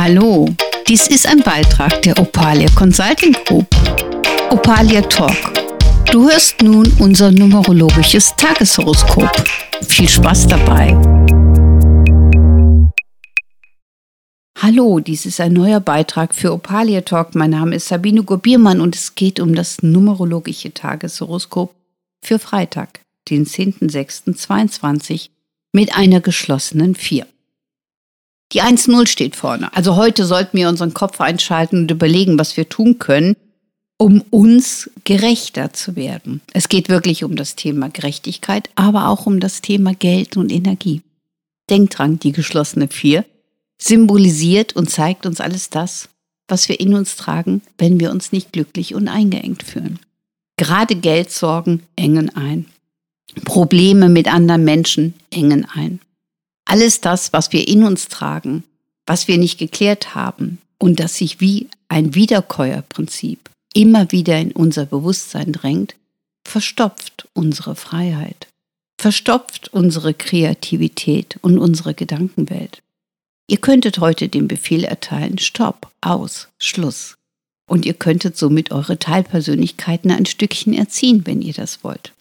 Hallo, dies ist ein Beitrag der Opalia Consulting Group. Opalia Talk. Du hörst nun unser numerologisches Tageshoroskop. Viel Spaß dabei. Hallo, dies ist ein neuer Beitrag für Opalia Talk. Mein Name ist Sabine Gobiermann und es geht um das numerologische Tageshoroskop für Freitag, den 10.06.22 mit einer geschlossenen 4. Die 1-0 steht vorne. Also heute sollten wir unseren Kopf einschalten und überlegen, was wir tun können, um uns gerechter zu werden. Es geht wirklich um das Thema Gerechtigkeit, aber auch um das Thema Geld und Energie. Denkt dran, die geschlossene 4 symbolisiert und zeigt uns alles das, was wir in uns tragen, wenn wir uns nicht glücklich und eingeengt fühlen. Gerade Geldsorgen engen ein. Probleme mit anderen Menschen engen ein. Alles das, was wir in uns tragen, was wir nicht geklärt haben und das sich wie ein Wiederkäuerprinzip immer wieder in unser Bewusstsein drängt, verstopft unsere Freiheit, verstopft unsere Kreativität und unsere Gedankenwelt. Ihr könntet heute den Befehl erteilen, Stopp, aus, Schluss. Und ihr könntet somit eure Teilpersönlichkeiten ein Stückchen erziehen, wenn ihr das wollt.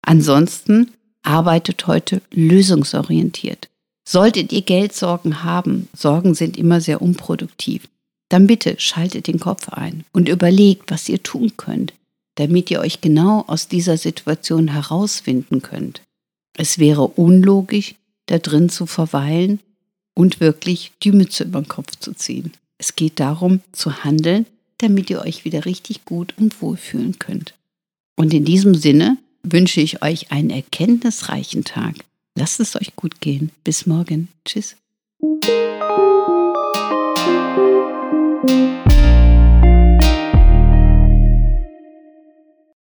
Ansonsten arbeitet heute lösungsorientiert. Solltet ihr Geldsorgen haben, Sorgen sind immer sehr unproduktiv, dann bitte schaltet den Kopf ein und überlegt, was ihr tun könnt, damit ihr euch genau aus dieser Situation herausfinden könnt. Es wäre unlogisch, da drin zu verweilen und wirklich die Mütze über den Kopf zu ziehen. Es geht darum, zu handeln, damit ihr euch wieder richtig gut und wohl fühlen könnt. Und in diesem Sinne wünsche ich euch einen erkenntnisreichen Tag. Lasst es euch gut gehen. Bis morgen. Tschüss.